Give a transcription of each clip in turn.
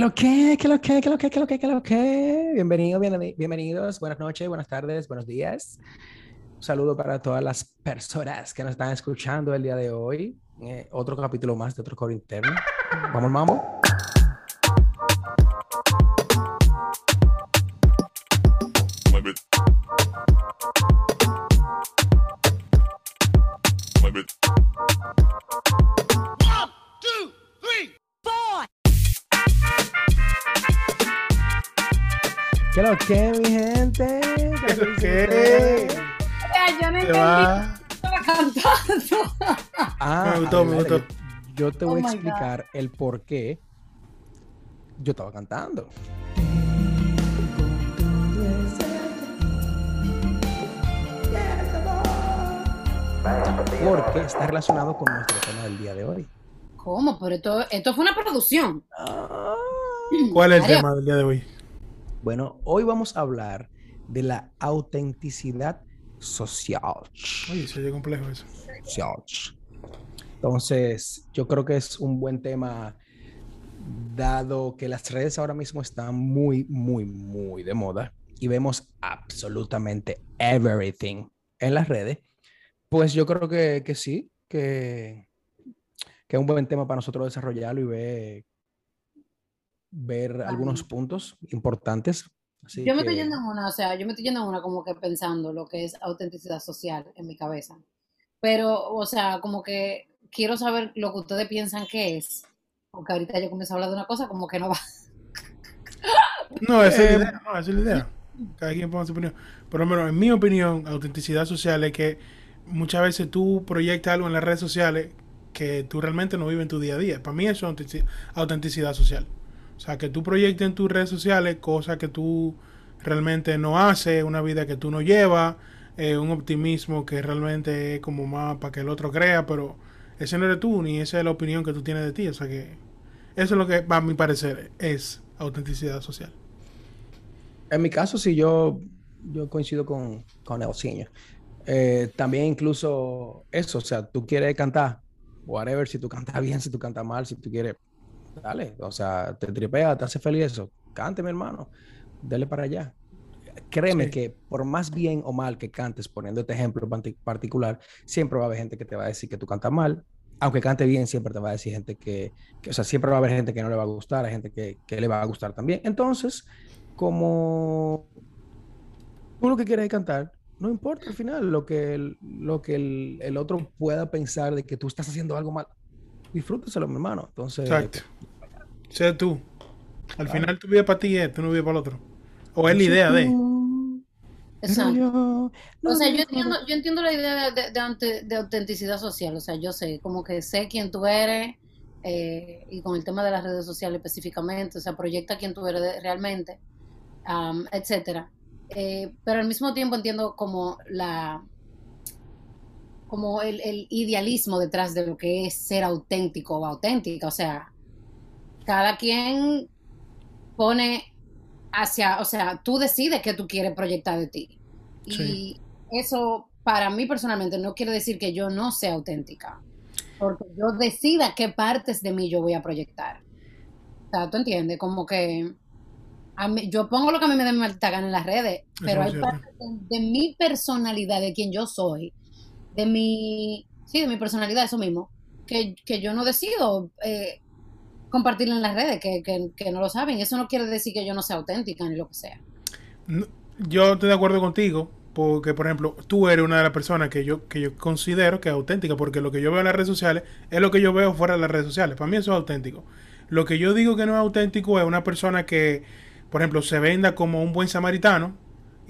¿Qué lo que? ¿Qué lo que? ¿Qué lo que? ¿Qué lo que? ¿Qué lo que? Bienvenido, bienveni- bienvenidos. Buenas noches, buenas tardes, buenos días. Un saludo para todas las personas que nos están escuchando el día de hoy. Eh, otro capítulo más de otro coro interno. Vamos, mambo. ¿Qué lo que, mi gente? ¿Qué lo que? Yo no entendí estaba cantando. Ah, Me gustó, me gustó. Yo, yo te Oh voy a God. explicar el por qué yo estaba cantando. Porque está relacionado con nuestro tema del día de hoy. ¿Cómo? Pero esto, esto fue una producción. ¿Cuál es el tema del día de hoy? Bueno, hoy vamos a hablar de la autenticidad social. Oye, se oye complejo eso. social. Entonces, yo creo que es un buen tema, dado que las redes ahora mismo están muy, muy, muy de moda y vemos absolutamente everything en las redes. Pues yo creo que, que sí, que, que es un buen tema para nosotros desarrollarlo y ver, ver algunos puntos importantes. Así Yo me estoy yendo en una, o sea, yo me estoy yendo en una como que pensando lo que es autenticidad social en mi cabeza. Pero, o sea, como que quiero saber lo que ustedes piensan que es. Porque ahorita yo comienzo a hablar de una cosa como que no va. No, esa es Eh, la idea. No, esa es la idea. Cada quien ponga su opinión. Por lo menos, en mi opinión, autenticidad social es que muchas veces tú proyectas algo en las redes sociales que tú realmente no vives en tu día a día. Para mí eso es autentici- autenticidad social. O sea, que tú proyectes en tus redes sociales cosas que tú realmente no haces, una vida que tú no llevas, eh, un optimismo que realmente es como más para que el otro crea, pero ese no eres tú, ni esa es la opinión que tú tienes de ti. O sea que eso es lo que, a mi parecer, es autenticidad social. En mi caso, sí, yo, yo coincido con, con. Eh, también incluso eso, o sea, tú quieres cantar, whatever, si tú cantas bien, si tú cantas mal, si tú quieres, dale, o sea, te tripea, te hace feliz eso, cante, mi hermano, dale para allá. Créeme Sí. que por más bien o mal que cantes, poniendo este ejemplo parti- particular, siempre va a haber gente que te va a decir que tú cantas mal, aunque cante bien, siempre te va a decir gente que, que, o sea, siempre va a haber gente que no le va a gustar, hay gente que, que le va a gustar también. Entonces, como tú lo que quieres es cantar, no importa al final lo que el, lo que el, el otro pueda pensar de que tú estás haciendo algo mal. Disfrútaselo, mi hermano. Entonces, Exacto. Sé tú. Al Claro. final tú vives para ti, eh, tú no vives para el otro. O es la idea de. Exacto. yo no O sea, yo entiendo, yo entiendo la idea de, de, ante- de autenticidad social, o sea, yo sé, como que sé quién tú eres, eh, y con el tema de las redes sociales específicamente, o sea, proyecta quién tú eres de- realmente, am, etcétera. Eh, pero al mismo tiempo entiendo como la como el, el idealismo detrás de lo que es ser auténtico o auténtica, o sea, cada quien pone hacia, o sea, tú decides qué tú quieres proyectar de ti. Y eso para mí personalmente no quiere decir que yo no sea auténtica, porque yo decida qué partes de mí yo voy a proyectar. O sea, tú entiendes, como que a mí- yo pongo lo que a mí me da mi maldita gana en las redes, pero hay partes de, de mi personalidad, de quien yo soy, de mi, sí, de mi personalidad, eso mismo, que, que yo no decido eh, en las redes, que, que, que no lo saben. Eso no quiere decir que yo no sea auténtica ni lo que sea. Yo estoy de acuerdo contigo, porque, por ejemplo, tú eres una de las personas que yo, que yo considero que es auténtica, porque lo que yo veo en las redes sociales es lo que yo veo fuera de las redes sociales. Para mí eso es auténtico. Lo que yo digo que no es auténtico es una persona que, por ejemplo, se venda como un buen samaritano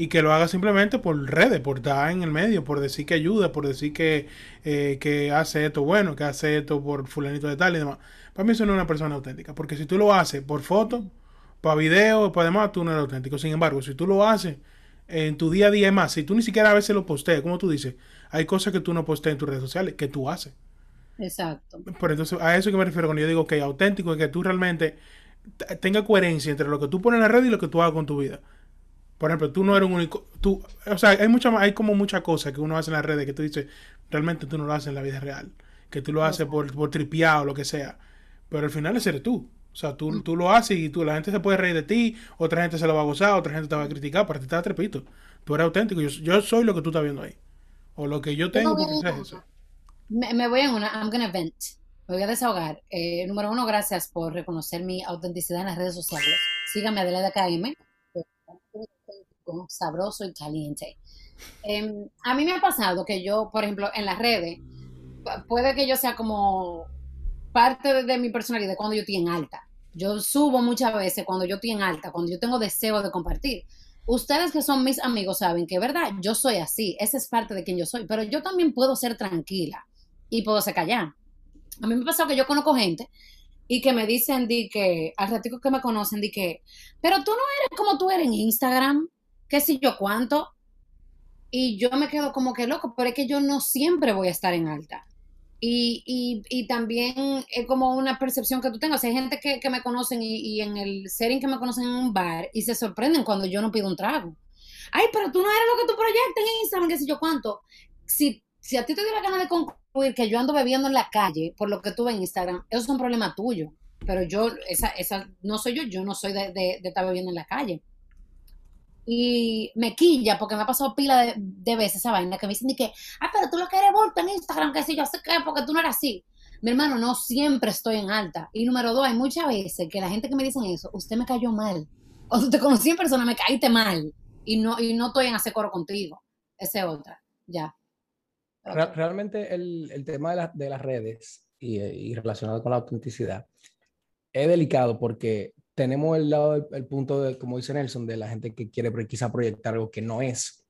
y que lo haga simplemente por redes, por estar en el medio, por decir que ayuda, por decir que, eh, que hace esto bueno, que hace esto por fulanito de tal y demás. Para mí eso no es una persona auténtica, porque si tú lo haces por foto, para video, para demás, tú no eres auténtico. Sin embargo, si tú lo haces en tu día a día, es más, si tú ni siquiera a veces lo posteas, como tú dices, hay cosas que tú no posteas en tus redes sociales que tú haces. Exacto. Pero entonces, a eso que me refiero cuando yo digo que auténtico es que tú realmente tenga coherencia entre lo que tú pones en la red y lo que tú hagas con tu vida. Por ejemplo, tú no eres un único, tú, o sea, hay mucha, hay como muchas cosas que uno hace en las redes que tú dices, realmente tú no lo haces en la vida real, que tú lo haces por, por tripeado o lo que sea, pero al final ese eres tú. O sea, tú, tú lo haces y tú, la gente se puede reír de ti, otra gente se lo va a gozar, otra gente te va a criticar, para ti te da trepito. Tú eres auténtico, yo, yo soy lo que tú estás viendo ahí. O lo que yo tengo, me porque voy, es eso. me, me voy en una, I'm gonna vent. Me voy a desahogar. Eh, número uno, gracias por reconocer mi autenticidad en las redes sociales. Sígame Adelaida KM. Sabroso y caliente. Eh, a mí me ha pasado que yo, por ejemplo, en las redes, pu- puede que yo sea como parte de, de mi personalidad cuando yo estoy en alta. Yo subo muchas veces cuando yo estoy en alta, cuando yo tengo deseo de compartir. Ustedes que son mis amigos saben que, verdad, yo soy así, esa es parte de quien yo soy, pero yo también puedo ser tranquila y puedo ser callada. A mí me ha pasado que yo conozco gente y que me dicen di que, al ratico que me conocen, di que, pero tú no eres como tú eres en Instagram, qué sé yo cuánto. Y yo me quedo como que loco, pero es que yo no siempre voy a estar en alta. Y, y, y también es como una percepción que tú tengas. Hay gente que, que me conocen y, y en el setting que me conocen en un bar y se sorprenden cuando yo no pido un trago. Ay, pero tú no eres lo que tú proyectas en Instagram, qué sé yo cuánto. Si, si a ti te dio la gana de concluir que yo ando bebiendo en la calle por lo que tuve en Instagram, eso es un problema tuyo. Pero yo, esa, esa no soy yo, yo no soy de, de, estar bebiendo en la calle. Y me quilla porque me ha pasado pila de, de veces esa vaina que me dicen de que, ah, pero tú lo que eres en Instagram, que si yo sé qué, porque tú no eres así. Mi hermano, no siempre estoy en alta. Y número dos, hay muchas veces que la gente que me dicen eso, usted me cayó mal. O te conocí en persona, me caíste mal. Y no, y no estoy en hacer coro contigo. Esa es otra. Ya. Re- realmente el, el tema de, la- de las redes y, y relacionado con la autenticidad es delicado porque tenemos el lado, del- el punto de, como dice Nelson, de la gente que quiere quizá proyectar algo que no es.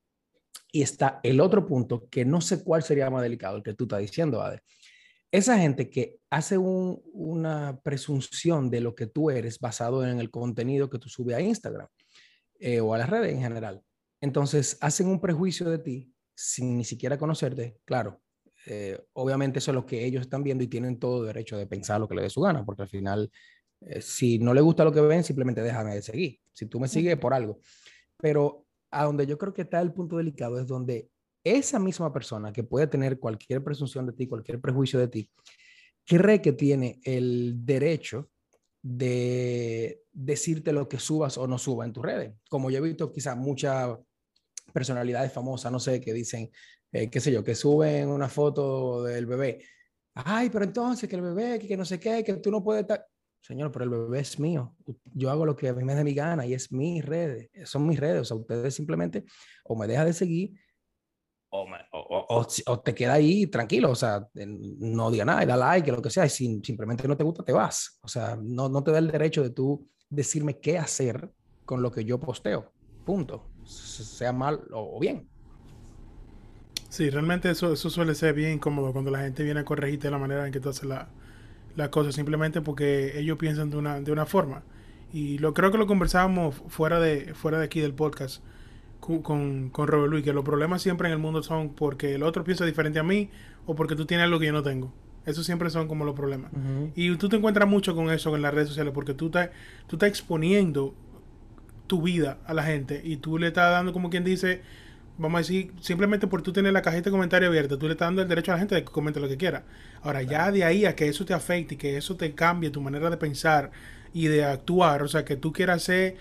Y está el otro punto que no sé cuál sería más delicado, el que tú estás diciendo, Ade. Esa gente que hace un- una presunción de lo que tú eres basado en el contenido que tú subes a Instagram eh, o a las redes en general. Entonces, hacen un prejuicio de ti sin ni siquiera conocerte. Claro, eh, obviamente eso es lo que ellos están viendo y tienen todo derecho de pensar lo que les dé su gana, porque al final, eh, si no les gusta lo que ven, simplemente déjame de seguir. Si tú me sigues por algo. Pero a donde yo creo que está el punto delicado es donde esa misma persona que puede tener cualquier presunción de ti, cualquier prejuicio de ti, cree que tiene el derecho de decirte lo que subas o no subas en tus redes. Como yo he visto quizás muchas personalidades famosas, no sé, que dicen, eh, qué sé yo, que suben una foto del bebé. Ay, pero entonces que el bebé, que, que no sé qué, que tú no puedes estar... Señor, pero el bebé es mío. Yo hago lo que a mí me dé mi gana y es mis redes. Son mis redes. O sea, ustedes simplemente o me deja de seguir o, me- o- o- o te queda ahí tranquilo. O sea, no diga nada, da like, lo que sea. Y si simplemente no te gusta, te vas. O sea, no, no te da el derecho de tú decirme qué hacer con lo que yo posteo. Punto. Sea mal o, o bien. Sí, realmente eso, eso suele ser bien incómodo cuando la gente viene a corregirte la manera en que tú haces la, la cosa, simplemente porque ellos piensan de una, de una forma. Y lo creo que lo conversábamos fuera de, fuera de aquí del podcast con, con, Robert Luis, que los problemas siempre en el mundo son porque el otro piensa diferente a mí o porque tú tienes algo que yo no tengo. Esos siempre son como los problemas. Y tú te encuentras mucho con eso en las redes sociales porque tú estás, tú estás exponiendo tu vida a la gente y tú le estás dando como quien dice, vamos a decir, simplemente por tú tener la cajita de comentario abierta, tú le estás dando el derecho a la gente de que comente lo que quiera. Ahora, ya de ahí a que eso te afecte y que eso te cambie tu manera de pensar y de actuar, o sea, que tú quieras hacer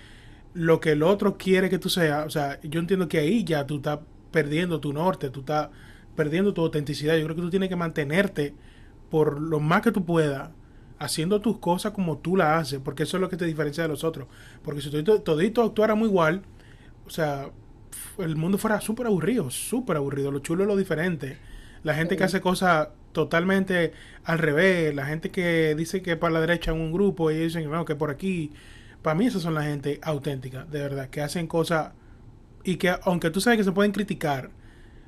lo que el otro quiere que tú seas, o sea, yo entiendo que ahí ya tú estás perdiendo tu norte, tú estás perdiendo tu autenticidad. Yo creo que tú tienes que mantenerte por lo más que tú puedas haciendo tus cosas como tú las haces, porque eso es lo que te diferencia de los otros. Porque si todito, todito actuáramos igual, o sea, el mundo fuera súper aburrido, súper aburrido. Lo chulo es lo diferente. La gente que hace cosas totalmente al revés, la gente que dice que para la derecha en un grupo y ellos dicen no, que por aquí. Para mí esas son la gente auténtica, de verdad, que hacen cosas y que aunque tú sabes que se pueden criticar,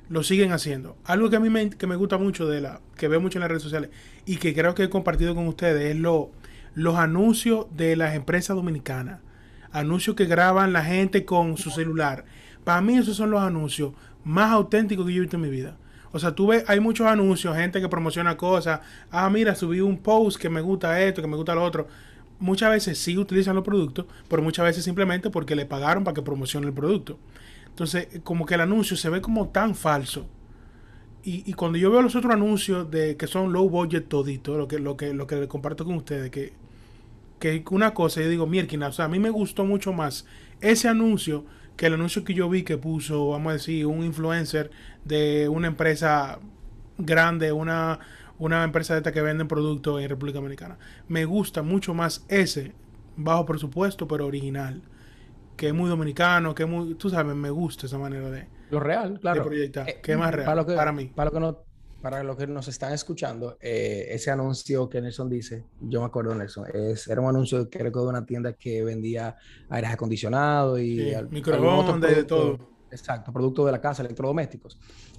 lo siguen haciendo. Algo que a mí me, que me gusta mucho de la, que veo mucho en las redes sociales y que creo que he compartido con ustedes es lo, los anuncios de las empresas dominicanas. Anuncios que graban la gente con su celular. Para mí esos son los anuncios más auténticos que yo he visto en mi vida. O sea, tú ves, hay muchos anuncios, gente que promociona cosas. Ah, mira, subí un post que me gusta esto, que me gusta lo otro. Muchas veces sí utilizan los productos, pero muchas veces simplemente porque le pagaron para que promocione el producto. Entonces, como que el anuncio se ve como tan falso. Y, y cuando yo veo los otros anuncios de que son low budget todito, lo que, lo que, lo que comparto con ustedes, que, que una cosa, yo digo, mierda, o sea, a mí me gustó mucho más ese anuncio que el anuncio que yo vi que puso, vamos a decir, un influencer de una empresa grande, una, una empresa de esta que venden productos en República Dominicana. Me gusta mucho más ese, bajo presupuesto, pero original. Que es muy dominicano, que es muy, tú sabes, me gusta esa manera de, Lo real, de claro. proyectar. Eh, que es más real para, lo que, mí. Para lo que, no, para lo que nos están escuchando, eh, ese anuncio que Nelson dice, yo me acuerdo de Nelson, es, era un anuncio que de una tienda que vendía aires acondicionados y Sí, al- microondas y de todo. Exacto, producto de la casa, electrodomésticos.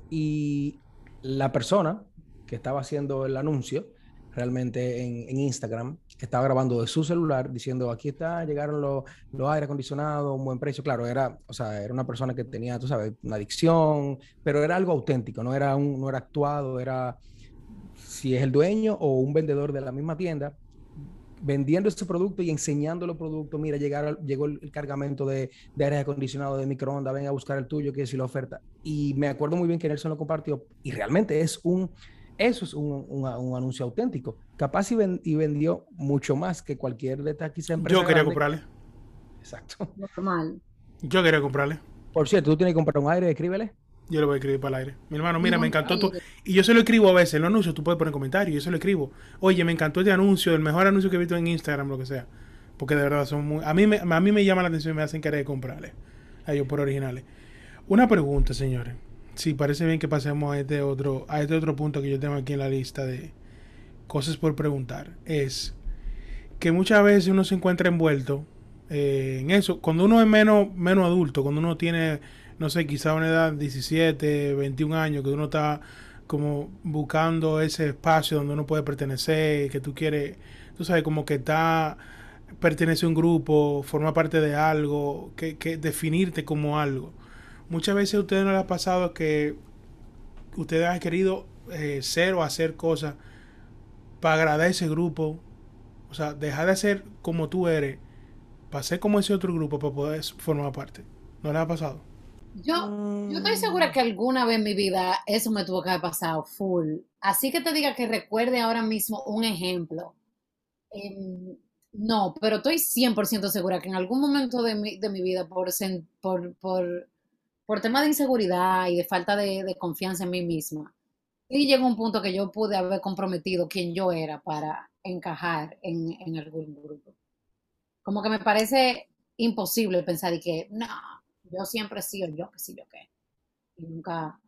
Y la persona que estaba haciendo el anuncio, realmente en, en Instagram, estaba grabando de su celular diciendo, aquí está, llegaron los, los aire acondicionados, un buen precio. Claro, era, o sea, era una persona que tenía, tú sabes, una adicción, pero era algo auténtico, no era, un, no era actuado, era si es el dueño o un vendedor de la misma tienda vendiendo este producto y enseñando los productos. Mira, llegar, llegó el, cargamento de, de aire acondicionado, de microondas, ven a buscar el tuyo, que es la oferta. Y me acuerdo muy bien que Nelson lo compartió y realmente es un, eso es un, un anuncio auténtico. Capaz y, ven, y, vendió mucho más que cualquier de estas quizás Yo quería grande. comprarle. Exacto. Normal. Yo quería comprarle. Por cierto, tú tienes que comprar un aire, escríbele. Yo lo voy a escribir para el aire. Mi hermano, mira, no, me encantó tu... Y yo se lo escribo a veces, los anuncios, tú puedes poner comentarios, yo se lo escribo. Oye, me encantó este anuncio, el mejor anuncio que he visto en Instagram, lo que sea. Porque de verdad son muy... A mí me, a mí me llama la atención y me hacen querer comprarle. A ellos por originales. Una pregunta, señores. Si sí, parece bien que pasemos a este otro, a este otro punto que yo tengo aquí en la lista de cosas por preguntar. Es que muchas veces uno se encuentra envuelto eh, en eso. Cuando uno es menos, menos adulto, cuando uno tiene no sé, quizá una edad 17, 21 años, que uno está como buscando ese espacio donde uno puede pertenecer, que tú quieres, tú sabes, como que está, pertenece a un grupo, forma parte de algo, que, que definirte como algo. Muchas veces a ustedes no les ha pasado que ustedes han querido eh, ser o hacer cosas para agradar a ese grupo, o sea, dejar de ser como tú eres, para ser como ese otro grupo, para poder formar parte. ¿No les ha pasado? Yo, yo estoy segura que alguna vez en mi vida eso me tuvo que haber pasado full. Así que te diga que recuerde ahora mismo un ejemplo. Eh, no, pero estoy 100% segura que en algún momento de mi, de mi vida, por, por, por, por tema de inseguridad y de falta de confianza en mí misma, y llegó un punto que yo pude haber comprometido quién yo era para encajar en, en algún grupo. Como que me parece imposible pensar y que, no, yo siempre he sido yo, que sí, yo qué. Y nunca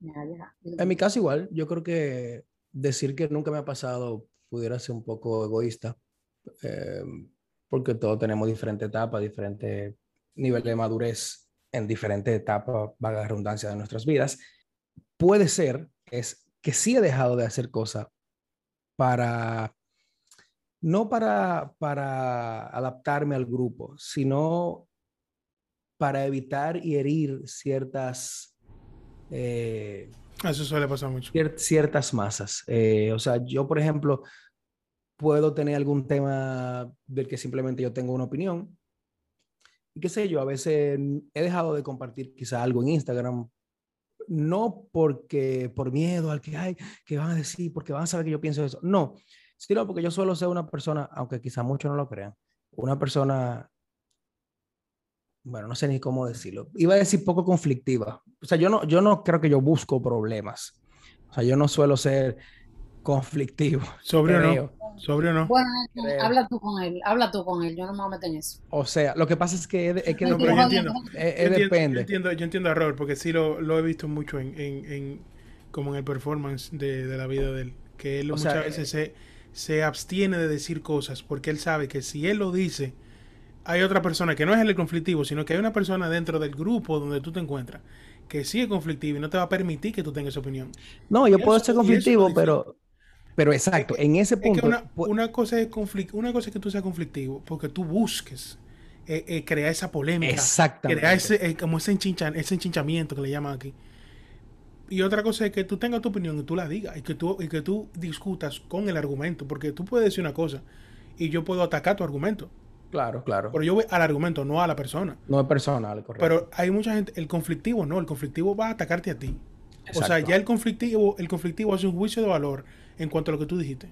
me haya... En mi caso igual, yo creo que decir que nunca me ha pasado pudiera ser un poco egoísta, eh, porque todos tenemos diferentes etapas, diferentes niveles de madurez en diferentes etapas, vaga redundancia, de nuestras vidas. Puede ser es que sí he dejado de hacer cosas para, no para, para adaptarme al grupo, sino para evitar y herir ciertas... Eh, Eso suele pasar mucho. Cier ciertas masas. Eh, o sea, yo, por ejemplo, puedo tener algún tema del que simplemente yo tengo una opinión. Y qué sé yo, a veces he dejado de compartir quizá algo en Instagram, no porque por miedo al que hay, que van a decir, porque van a saber que yo pienso eso. No, sino porque yo suelo ser una persona, aunque quizá muchos no lo crean, una persona bueno, no sé ni cómo decirlo. Iba a decir poco conflictiva. O sea, yo no, yo no creo que yo busco problemas. O sea, yo no suelo ser conflictivo. Sobre o no. Sobre o no. Bueno, creo. habla tú con él. Habla tú con él. Yo no me voy a meter en eso. O sea, lo que pasa es que es, es que no, pero yo entiendo. Es, depende. Yo entiendo, yo entiendo a Robert porque sí lo, lo he visto mucho en, en, en, como en el performance de, de, la vida de él. Que él O muchas sea, veces se, se abstiene de decir cosas porque él sabe que si él lo dice hay otra persona que no es el conflictivo, sino que hay una persona dentro del grupo donde tú te encuentras que sí es conflictivo y no te va a permitir que tú tengas esa opinión. No, yo puedo ser conflictivo, pero, pero exacto, en ese Es punto. que una, cosa es conflict, una cosa es que tú seas conflictivo porque tú busques eh, eh, crear esa polémica, Exactamente. crear ese, eh, como ese, enchincha- ese enchinchamiento que le llaman aquí. Y otra cosa es que tú tengas tu opinión y tú la digas y que tú, y que tú discutas con el argumento, porque tú puedes decir una cosa y yo puedo atacar tu argumento, Claro, claro. pero yo voy al argumento, no a la persona. No es personal, correcto. Pero hay mucha gente, el conflictivo no, el conflictivo va a atacarte a ti. O sea, Exacto. ya el conflictivo, el conflictivo hace un juicio de valor en cuanto a lo que tú dijiste.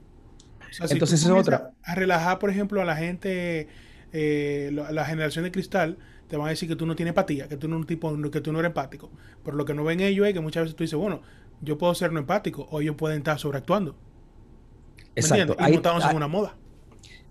sea, Entonces, es otra. A relajar, por ejemplo, a la gente, eh, la generación de cristal, te van a decir que tú no tienes empatía, que tú no, eres un tipo, que tú no eres empático. Pero lo que no ven ellos es que muchas veces tú dices, bueno, yo puedo ser no empático, o ellos pueden estar sobreactuando. ¿Me Exacto. Ahí, montándose en ahí- una moda.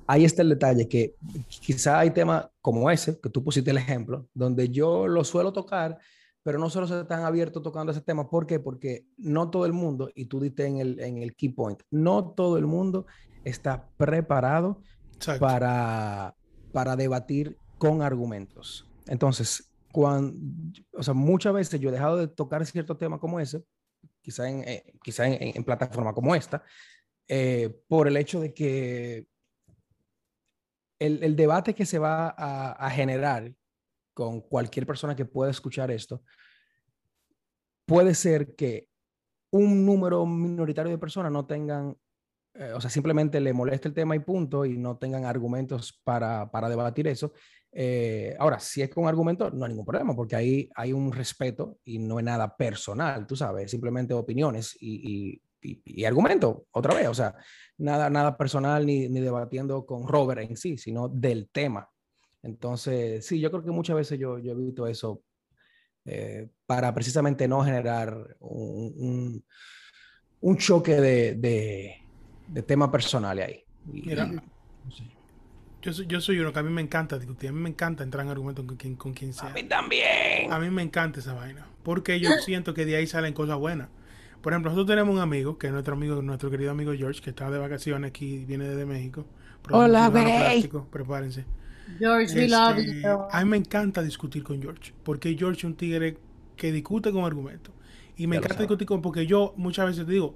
ahí está el detalle, que quizá hay temas como ese, que tú pusiste el ejemplo, donde yo lo suelo tocar, pero no solo se están abiertos tocando ese tema. ¿Por qué? Porque no todo el mundo, y tú diste en el, en el key point, no todo el mundo está preparado Exacto. para, para debatir con argumentos. Entonces, cuando, o sea, muchas veces yo he dejado de tocar ciertos temas como ese, quizá en, eh, quizá en, en, en plataforma como esta, eh, por el hecho de que el, el debate que se va a, a, generar con cualquier persona que pueda escuchar esto, puede ser que un número minoritario de personas no tengan eh, o sea, simplemente le molesta el tema y punto, y no tengan argumentos para, para debatir eso. Eh, ahora, si es con argumentos, no hay ningún problema, porque ahí hay un respeto y no es nada personal, tú sabes, simplemente opiniones y, y, y, argumentos, otra vez, o sea, nada, nada personal ni, ni debatiendo con Robert en sí, sino del tema. Entonces, sí, yo creo que muchas veces yo, yo he visto eso eh, para precisamente no generar un, un, un choque de, de de temas personales ahí. Y, Mira, yo, soy, yo soy uno que a mí me encanta discutir, a mí me encanta entrar en argumentos con quien, con quien sea. A mí también. A mí me encanta esa vaina, porque yo siento que de ahí salen cosas buenas. Por ejemplo, nosotros tenemos un amigo, que es nuestro amigo, nuestro querido amigo George, que está de vacaciones aquí, viene desde México. Hola, güey. Prepárense. George, we love Este, you. a mí me encanta discutir con George, porque George es un tigre que discute con argumentos. Y me Ya encanta discutir con, porque yo muchas veces digo,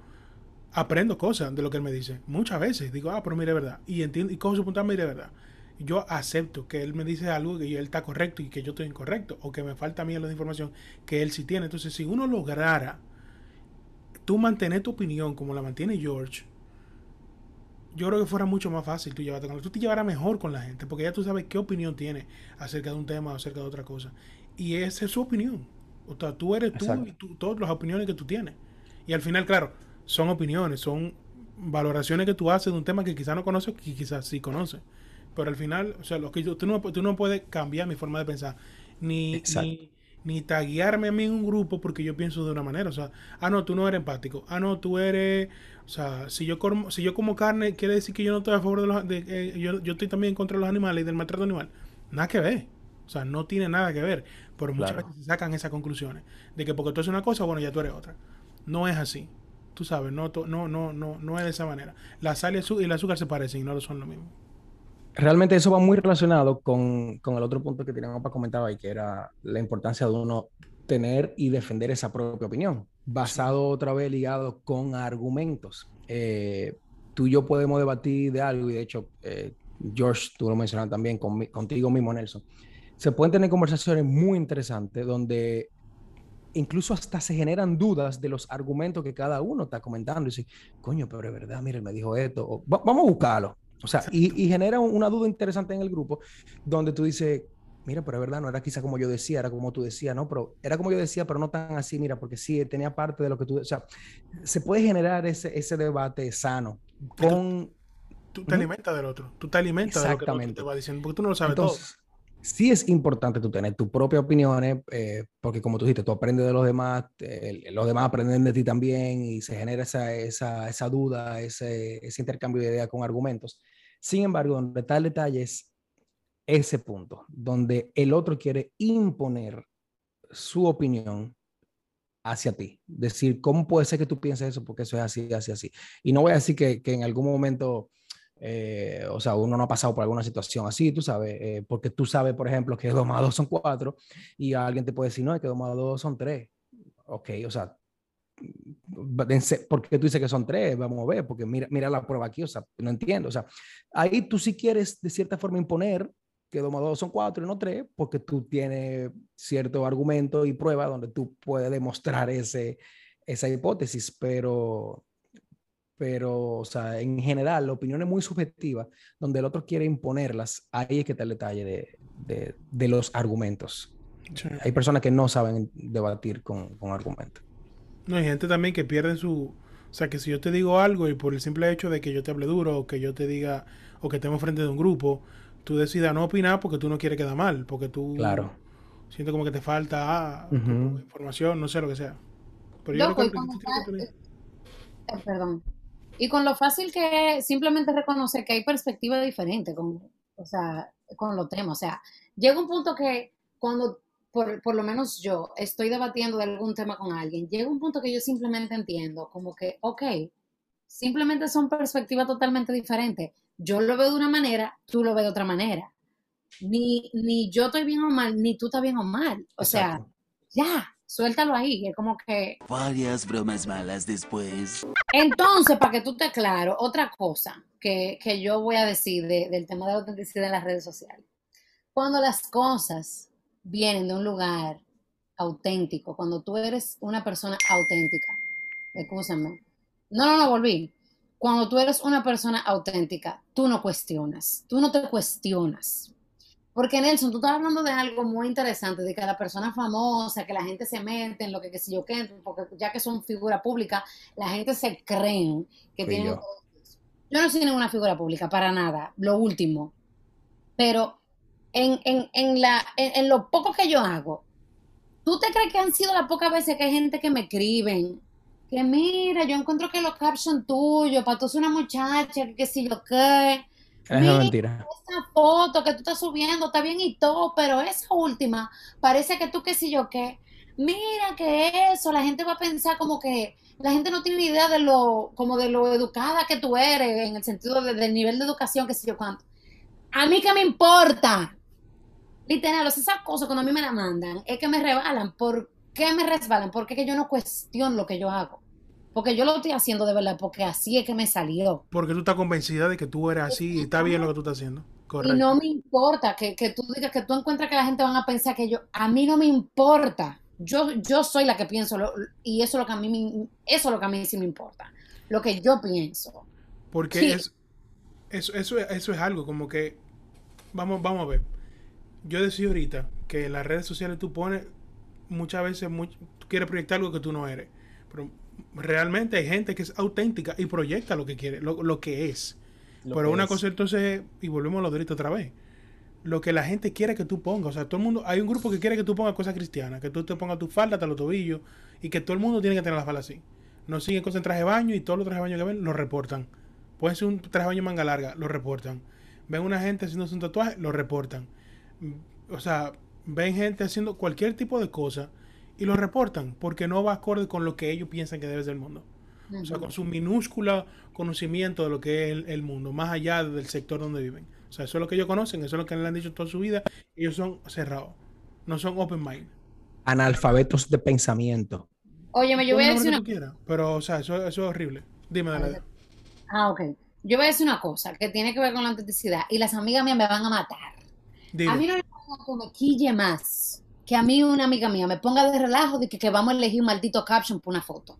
aprendo cosas de lo que él me dice. Muchas veces digo, ah, pero mire, verdad. Y entiendo, y cojo su punto, mire, verdad. Yo acepto que él me dice algo que él está correcto y que yo estoy incorrecto, o que me falta a mí la información que él sí tiene. Entonces, si uno lograra tú mantener tu opinión como la mantiene George, yo creo que fuera mucho más fácil tú llevarte con. Tú te llevarás mejor con la gente, porque ya tú sabes qué opinión tiene acerca de un tema o acerca de otra cosa. Y esa es su opinión. O sea, tú eres tú Exacto. y tú, todas las opiniones que tú tienes. Y al final, claro, son opiniones, son valoraciones que tú haces de un tema que quizás no conoces, que quizás sí conoces. Pero al final, o sea, lo que yo- tú, no, tú no puedes cambiar mi forma de pensar, ni, Exacto. ni, ni taguearme a mí en un grupo porque yo pienso de una manera. O sea, ah, no, tú no eres empático. Ah, no, tú eres. O sea, si yo como, si yo como carne, quiere decir que yo no estoy a favor de los. De, eh, yo, yo estoy también en contra de los animales y del maltrato animal. Nada que ver. O sea, no tiene nada que ver. Pero muchas Claro. veces se sacan esas conclusiones. De que porque tú eres una cosa, bueno, ya tú eres otra. No es así. Tú sabes, no, to- no, no, no, no es de esa manera. La sal y el azu- y el azúcar se parecen y no lo son lo mismo. Realmente eso va muy relacionado con, con el otro punto que teníamos para comentar ahí, que era la importancia de uno tener y defender esa propia opinión, basado otra vez ligado con argumentos. Eh, tú y yo podemos debatir de algo, y de hecho, eh, George, tú lo mencionaste también conmi- contigo mismo, Nelson. Se pueden tener conversaciones muy interesantes donde incluso hasta se generan dudas de los argumentos que cada uno está comentando. Y dice, coño, pero es verdad, mira, él me dijo esto. o, "Va- vamos a buscarlo. O sea, y, y genera un- una duda interesante en el grupo donde tú dices, mira, pero es verdad, no era quizá como yo decía, era como tú decías, ¿no? Pero era como yo decía, pero no tan así, mira, porque sí, tenía parte de lo que tú... O sea, se puede generar ese, ese debate sano con... Tú te alimentas del otro. Tú te alimentas de lo que el otro Exactamente. te va diciendo. Porque tú no lo sabes Entonces, sí es importante tú tener tus propias opiniones, eh, porque como tú dijiste, tú aprendes de los demás, eh, los demás aprenden de ti también y se genera esa, esa, esa duda, ese, ese intercambio de ideas con argumentos. Sin embargo, donde está el detalle es ese punto, donde el otro quiere imponer su opinión hacia ti. Decir, ¿cómo puede ser que tú pienses eso? Porque eso es así, así, así. Y no voy a decir que, que en algún momento eh, o sea, uno no ha pasado por alguna situación así, tú sabes, eh, porque tú sabes, por ejemplo, que 2 más 2 son 4 y alguien te puede decir, no, es que 2 más 2 son 3. Ok, o sea, ¿por qué tú dices que son 3? Vamos a ver, porque mira, mira la prueba aquí, o sea, no entiendo. O sea, ahí tú sí quieres de cierta forma imponer que 2 más 2 son 4 y no 3, porque tú tienes cierto argumento y prueba donde tú puedes demostrar ese, esa hipótesis, pero pero, o sea, en general, la opinión es muy subjetiva, donde el otro quiere imponerlas, ahí es que está el detalle de, de, de los argumentos. Sí. Hay personas que no saben debatir con, con argumentos. No, hay gente también que pierde su, O sea, que si yo te digo algo y por el simple hecho de que yo te hable duro o que yo te diga o que estemos frente de un grupo, tú decidas no opinar porque tú no quieres quedar mal, porque tú Claro. sientes como que te falta ah, información, no sé lo que sea. Pero yo Loco, recuerdo que Eh, perdón. Y con lo fácil que es simplemente reconocer que hay perspectivas diferentes con, o sea, con los temas. O sea, llega un punto que cuando, por, por lo menos yo, estoy debatiendo de algún tema con alguien, llega un punto que yo simplemente entiendo, como que, ok, simplemente son perspectivas totalmente diferentes. Yo lo veo de una manera, tú lo ves de otra manera. Ni, ni yo estoy bien o mal, ni tú estás bien o mal. O sea, ya, suéltalo ahí. Es como que Varias bromas malas después. entonces, para que tú estés claro, otra cosa que, que yo voy a decir de- del tema de la autenticidad en las redes sociales. Cuando las cosas vienen de un lugar auténtico, cuando tú eres una persona auténtica, escúchame. No, no, no, volví. Cuando tú eres una persona auténtica, tú no cuestionas, tú no te cuestionas. Porque Nelson, tú estás hablando de algo muy interesante, de que la persona famosa, que la gente se mete en lo que, qué sé yo qué, porque ya que son figura pública, la gente se creen que Fui tienen... yo. Yo no soy ninguna figura pública, para nada, lo último. Pero en, en, en, la, en, en lo poco que yo hago, ¿tú te crees que han sido las pocas veces que hay gente que me escriben? Que mira, yo encuentro que los captions tuyos, para tú ser una muchacha, que qué sé yo qué. Es mentira. esa foto que tú estás subiendo está bien y todo, pero esa última parece que tú qué sé yo qué. Mira que eso, la gente va a pensar como que la gente no tiene ni idea de lo, como de lo educada que tú eres, en el sentido de- del nivel de educación, que sé yo cuánto. A mí qué me importa. Literal, esas cosas cuando a mí me la mandan, es que me rebalan. ¿Por qué me resbalan? Porque que yo no cuestiono lo que yo hago. Porque yo lo estoy haciendo de verdad, porque así es que me salió. Porque tú estás convencida de que tú eres así y está bien lo que tú estás haciendo. Correcto. Y no me importa que, que tú digas que tú encuentras que la gente van a pensar que yo, a mí no me importa. Yo, yo soy la que pienso lo- y eso es lo que a mí me- eso es lo que a mí sí me importa. Lo que yo pienso. Porque Sí. es, eso, eso, es- eso es algo como que, vamos, vamos a ver. Yo decía ahorita que en las redes sociales tú pones muchas veces, much- tú quieres proyectar algo que tú no eres. Pero realmente hay gente que es auténtica y proyecta lo que quiere, lo, lo que es. Lo Pero que una es. cosa entonces, y volvemos a lo de ahorita otra vez. Lo que la gente quiere que tú pongas. O sea, todo el mundo, hay un grupo que quiere que tú pongas cosas cristianas, que tú te pongas tu falda hasta los tobillos y que todo el mundo tiene que tener la falda así. No siguen cosas en traje de baño y todos los trajes de baño que ven lo reportan. Puede ser un traje de baño manga larga, lo reportan. Ven una gente haciéndose un tatuaje, lo reportan. O sea, ven gente haciendo cualquier tipo de cosa y lo reportan porque no va acorde con lo que ellos piensan que debe ser el mundo. O sea, con su minúscula conocimiento de lo que es el, el mundo, más allá del sector donde viven. O sea, eso es lo que ellos conocen, eso es lo que le han dicho toda su vida. Ellos son cerrados, no son open mind. Analfabetos de pensamiento. Óyeme, yo voy a decir una quieras, pero, o sea, eso, eso es horrible. Dime, Dale. Ah, ok. Yo voy a decir una cosa que tiene que ver con la autenticidad y las amigas mías me van a matar. Dime. A mí no nada que me quille más que a mí una amiga mía me ponga de relajo de que, que vamos a elegir un maldito caption por una foto.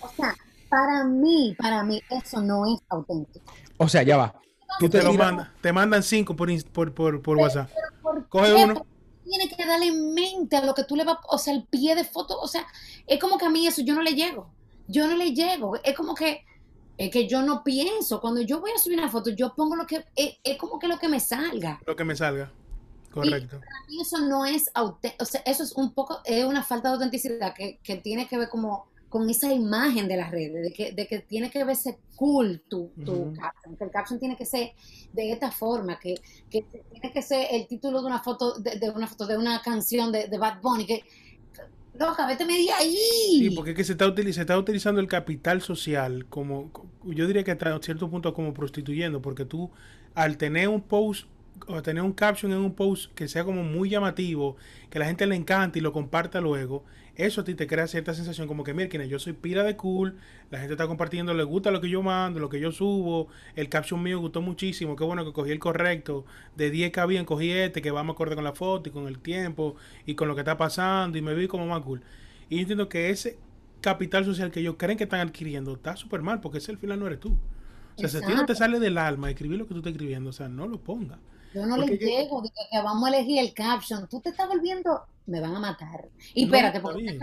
O sea, para mí, para mí, eso no es auténtico. O sea, ya va. Tú te, lo tiras- manda, te mandan cinco por, por, por, por WhatsApp. ¿Por Coge qué? uno. Tiene que darle mente a lo que tú le vas, o sea, el pie de foto, o sea, es como que a mí eso yo no le llego. Yo no le llego. Es como que, es que yo no pienso. Cuando yo voy a subir una foto, yo pongo lo que, es, es como que lo que me salga. Lo que me salga. Correcto. Y eso no es auténtico, o sea, eso es un poco, es una falta de autenticidad que, que tiene que ver como con esa imagen de las redes, de que, de que tiene que verse cool tu, tu Ujú. caption, que el caption tiene que ser de esta forma, que, que tiene que ser el título de una foto, de, de una foto, de una canción de, de Bad Bunny, que, loca, vete media ahí. Sí, porque es que se está, se está utilizando el capital social como, co- yo diría que hasta cierto punto como prostituyendo, porque tú al tener un post o tener un caption en un post que sea como muy llamativo, que la gente le encante y lo comparta luego, eso a ti te crea cierta sensación como que, mira, yo soy pila de cool, la gente está compartiendo, le gusta lo que yo mando, lo que yo subo, el caption mío gustó muchísimo, qué bueno que cogí el correcto, de 10 que bien cogí este, que va más acorde con la foto y con el tiempo y con lo que está pasando y me vi como más cool. Y yo entiendo que ese capital social que ellos creen que están adquiriendo está súper mal, porque ese al final no eres tú. O sea, si a ti no te sale del alma escribir lo que tú estás escribiendo, o sea, no lo pongas. Yo no le yo- llego, de que, vamos a elegir el caption, tú te estás volviendo, me van a matar. Y No, espérate, porque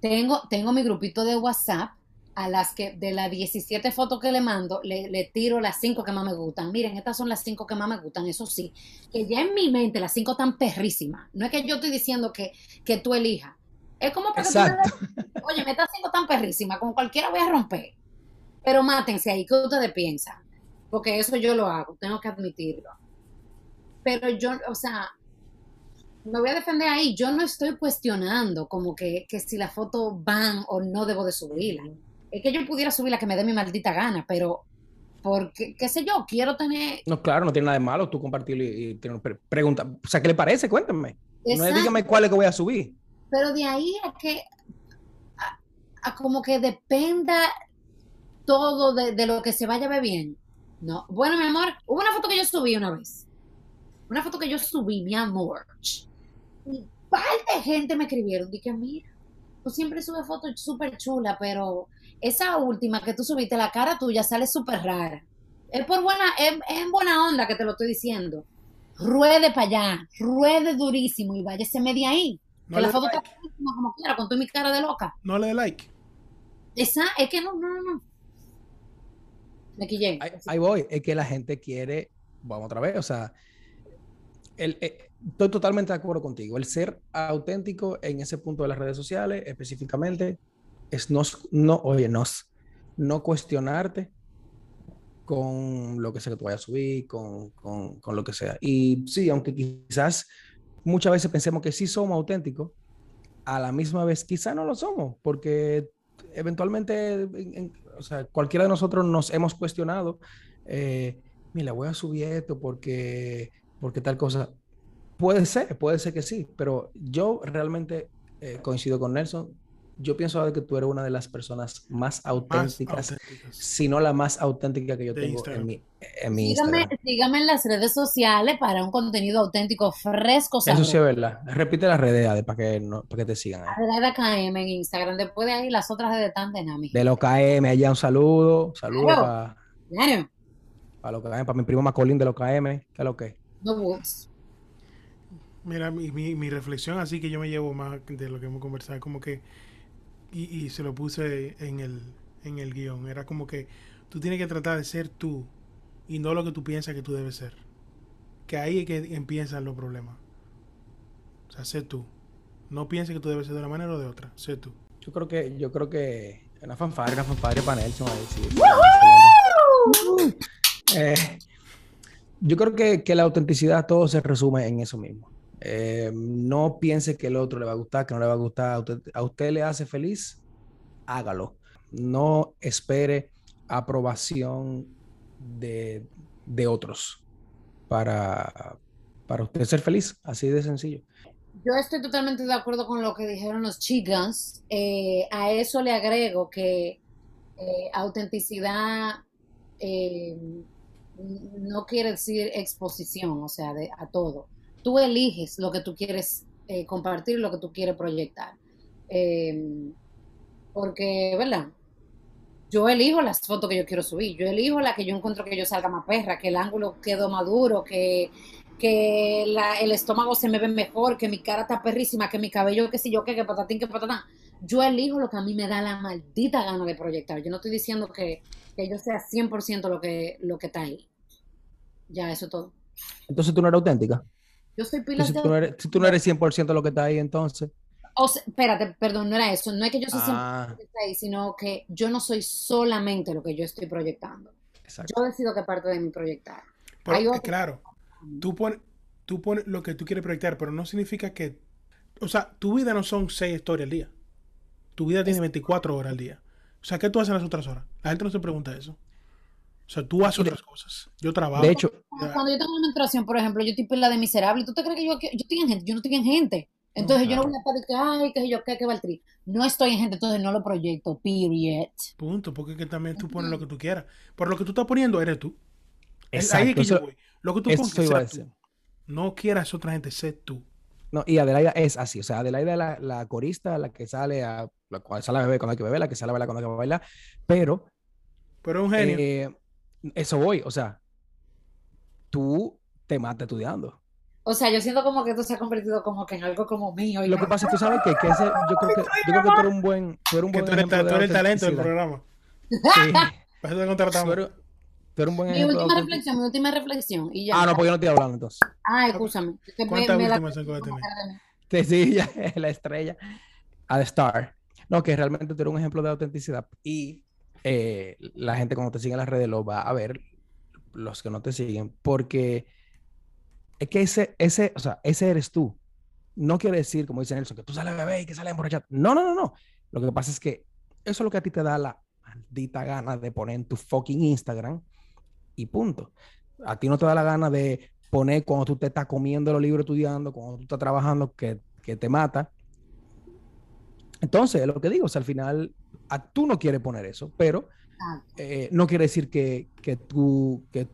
tengo, tengo mi grupito de WhatsApp a las que de las 17 fotos que le mando, le, le tiro las 5 que más me gustan. Miren, estas son las 5 que más me gustan, eso sí, que ya en mi mente las 5 están perrísimas. No es que yo estoy diciendo que, que tú elijas. Es como para que tú Exacto. des- Oye, me estas 5 tan perrísimas, con cualquiera voy a romper. Pero mátense ahí, ¿qué ustedes piensan? Porque eso yo lo hago, tengo que admitirlo. Pero yo, o sea, me voy a defender ahí. Yo no estoy cuestionando como que, que si la foto van o no debo de subirla. Es que yo pudiera subirla que me dé mi maldita gana, pero porque, qué sé yo, quiero tener... No, claro, no tiene nada de malo tú compartirlo y, y tener- pregunta. O sea, ¿qué le parece? Cuéntame. No Exacto. dígame cuál es que voy a subir. Pero de ahí a que, a, a como que dependa todo de, de lo que se vaya a ver bien. No. Bueno, mi amor, hubo una foto que yo subí una vez. Una foto que yo subí, mi amor. Y par de gente me escribieron. Dije, mira, tú siempre subes fotos súper chulas, pero esa última que tú subiste, la cara tuya sale súper rara. Es por buena, es, es en buena onda que te lo estoy diciendo. Ruede para allá, ruede durísimo y váyase media ahí. No que la foto dé está como quiera, con tu mi cara de loca. No le dé like. Esa, es que no, no, no, no. Me quillé. Ahí, ahí voy. Es que la gente quiere, vamos otra vez, o sea, el, eh, estoy totalmente de acuerdo contigo. El ser auténtico en ese punto de las redes sociales, específicamente, es no, no oye, no, no cuestionarte con lo que sea que tú vayas a subir, con, con, con lo que sea. Y sí, aunque quizás muchas veces pensemos que sí somos auténticos, a la misma vez quizás no lo somos, porque eventualmente, en- en- o sea, cualquiera de nosotros nos hemos cuestionado, eh, mira, voy a subir esto porque, porque tal cosa. Puede ser, puede ser que sí, pero yo realmente eh, coincido con Nelson. Yo pienso de que tú eres una de las personas más Más auténticas, si no la más auténtica que yo De tengo Instagram. en mi, en mi Síganme, Instagram. síganme en las redes sociales para un contenido auténtico, fresco, Eso sí es verdad. Repite las redes Ade, para que, no, para que te sigan. Adelaida KM en Instagram. Después de ahí, las otras redes tan dinámicas. De los KM, allá un saludo. Saludo Claro. para Claro. los KM, para mi primo Macolín de los KM. ¿Qué es lo que? No whoops. Mira, mi, mi, mi reflexión así que yo me llevo más de lo que hemos conversado, es como que, y, y se lo puse en el, en el guion, era como que tú tienes que tratar de ser tú y no lo que tú piensas que tú debes ser. Que ahí es que empiezan los problemas. O sea, sé tú. No pienses que tú debes ser de una manera o de otra. Sé tú. Yo creo que, yo creo que una fanfarria, una fanfarria para Nelson ahí, sí. Eh, yo creo que, que la autenticidad todo se resume en eso mismo. Eh, no piense que el otro le va a gustar, que no le va a gustar. A usted, a usted le hace feliz, hágalo. No espere aprobación de, de otros para, para usted ser feliz, así de sencillo. Yo estoy totalmente de acuerdo con lo que dijeron los chicas. Eh, a eso le agrego que eh, autenticidad eh, no quiere decir exposición, o sea, de, a todo. Tú eliges lo que tú quieres eh, compartir, lo que tú quieres proyectar. Eh, porque, ¿verdad? Yo elijo las fotos que yo quiero subir, yo elijo la que yo encuentro que yo salga más perra, que el ángulo quedó maduro, que, que la- el estómago se me ve mejor, que mi cara está perrísima, que mi cabello, qué sé yo, qué, que patatín, que patatán. Yo elijo lo que a mí me da la maldita gana de proyectar. Yo no estoy diciendo que, que yo sea 100% lo que, lo que está ahí. Ya, eso es todo. Entonces tú no eres auténtica. Yo soy pila Entonces, de... si tú no eres, si tú no eres 100% lo que está ahí, entonces. O sea, espérate, perdón, no era eso. No es que yo soy 100% Ah, lo que está ahí, sino que yo no soy solamente lo que yo estoy proyectando. exacto. Yo decido qué parte de mi proyectar. Pero, Hay eh, otro- claro, tú pones, tú pones lo que tú quieres proyectar, pero no significa que. O sea, tu vida no son seis historias al día. Tu vida tiene 24 horas al día. O sea, ¿qué tú haces en las otras horas? La gente no se pregunta eso. O sea, tú haces De- otras cosas. Yo trabajo. De hecho, Cuando yo tengo una menstruación, por ejemplo, yo estoy pila de miserable. ¿Tú te crees que yo, que yo estoy en gente? Yo no estoy en gente. Entonces yo no voy a estar de que, ay, que yo, qué, que va el tri. No estoy en gente, entonces no lo proyecto, period. Punto. Porque es que también tú pones lo que tú quieras. Pero lo que tú estás poniendo eres tú. Es- Ahí es exacto. que yo voy. Lo que tú pongas, tú. No quieras otra gente, sé tú. No, y Adelaida es así, o sea, Adelaida es la, la corista, la que sale a, la cual sale a beber cuando hay que beber, la que sale a bailar cuando hay que bailar, pero Pero es un genio. eh, eso voy, o sea, tú te matas estudiando. O sea, yo siento como que esto se ha convertido como que en algo como mío. Y Lo que pasa es que tú sabes que, que ese, yo creo que, yo creo que tú eres un buen, tú eres un que buen tú eres, ejemplo ta- de tú eres el talento del programa. Sí. Para eso te Tú contratamos. eres, tú eres un buen Mi última reflexión, mi última reflexión. Y ya. Ah, no, porque yo no estoy hablando entonces. Ah, escúchame. que me- ¿Cuántas me la- últimas son que va a tener? Sí, sí, ya, la estrella. A the star. No, que realmente tú eres un ejemplo de autenticidad. Y eh, la gente cuando te sigue en las redes lo va a ver, los que no te siguen, porque es que ese, ese, o sea, ese eres tú. No quiere decir, como dice Nelson, que tú sales a beber y que sales a emborrachar. No, no, no, no. Lo que pasa es que eso es lo que a ti te da la maldita gana de poner en tu fucking Instagram y punto. A ti no te da la gana de poner cuando tú te estás comiendo los libros estudiando, cuando tú estás trabajando, que, que te mata. Entonces, es lo que digo, o sea, al final, a, tú no quieres poner eso, pero eh, no quiere decir que, que tú, que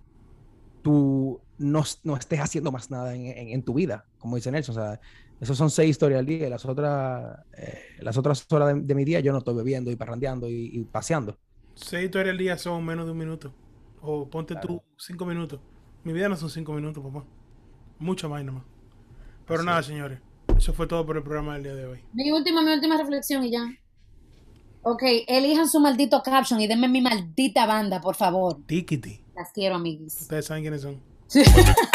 tú no, no estés haciendo más nada en, en- en tu vida, como dice Nelson. O sea, esos son seis historias al día y las otras, eh, las otras horas de, de mi día yo no estoy bebiendo y parrandeando y, y paseando. Seis historias al día son menos de un minuto. O ponte tú Claro. cinco minutos. Mi vida no son cinco minutos, papá. Mucho más nomás. Pero Así nada, es. señores. Eso fue todo por el programa del día de hoy. Mi última, mi última reflexión y ya. Ok, elijan su maldito caption y denme mi maldita banda, por favor. Tikiti. Las quiero, amiguis. Ustedes saben quiénes son. Sí.